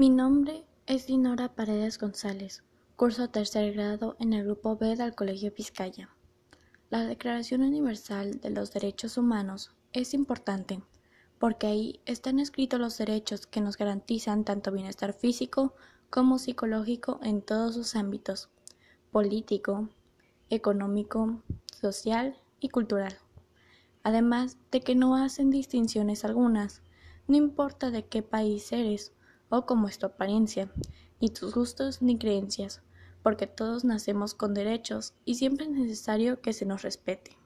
Mi nombre es Dinora Paredes González, curso tercer grado en el grupo B del Colegio Vizcaya. La Declaración Universal de los Derechos Humanos es importante porque ahí están escritos los derechos que nos garantizan tanto bienestar físico como psicológico en todos sus ámbitos, político, económico, social y cultural. Además de que no hacen distinciones algunas, no importa de qué país eres o cómo es tu apariencia, ni tus gustos ni creencias, porque todos nacemos con derechos y siempre es necesario que se nos respete.